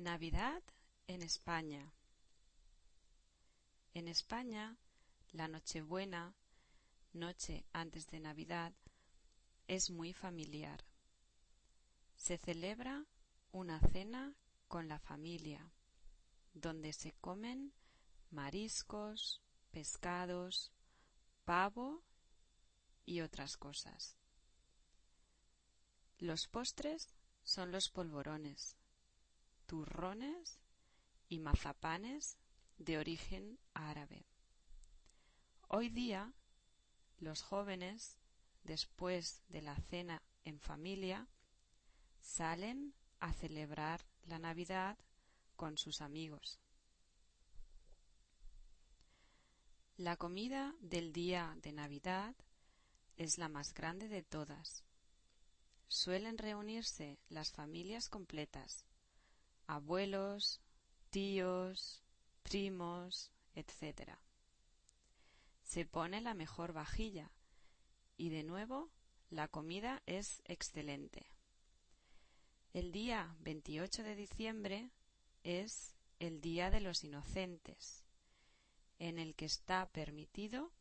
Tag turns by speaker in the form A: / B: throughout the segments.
A: Navidad en España. En España, la Nochebuena, noche antes de Navidad, es muy familiar. Se celebra una cena con la familia, donde se comen mariscos, pescados, pavo y otras cosas. Los postres son los polvorones, turrones y mazapanes de origen árabe. Hoy día, los jóvenes, después de la cena en familia, salen a celebrar la Navidad con sus amigos. La comida del día de Navidad es la más grande de todas. Suelen reunirse las familias completas, abuelos, tíos, primos, etc. Se pone la mejor vajilla y de nuevo la comida es excelente. El día 28 de diciembre es el Día de los Inocentes, en el que está permitido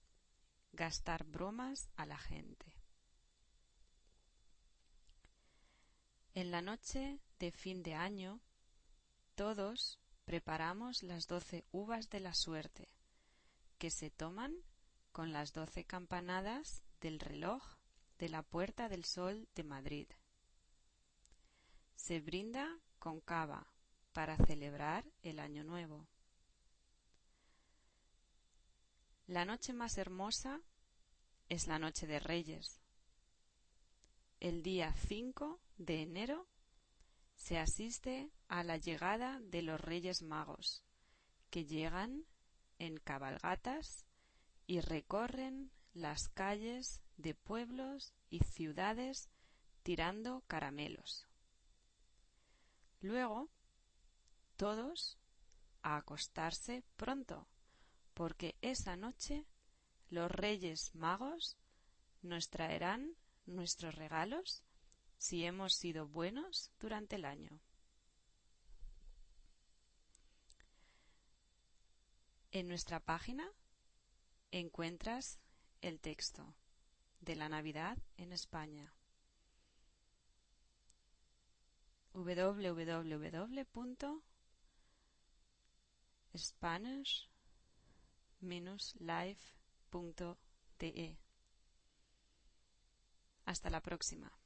A: gastar bromas a la gente. En la noche de fin de año, todos preparamos las doce uvas de la suerte, que se toman con las doce campanadas del reloj de la Puerta del Sol de Madrid. Se brinda con cava para celebrar el Año Nuevo. La noche más hermosa es la noche de Reyes. El día 5 de enero se asiste a la llegada de los Reyes Magos, que llegan en cabalgatas y recorren las calles de pueblos y ciudades tirando caramelos. Luego, todos a acostarse pronto, porque esa noche los Reyes Magos nos traerán nuestros regalos si hemos sido buenos durante el año. En nuestra página encuentras el texto de la Navidad en España www.spanish-life.de Hasta la próxima.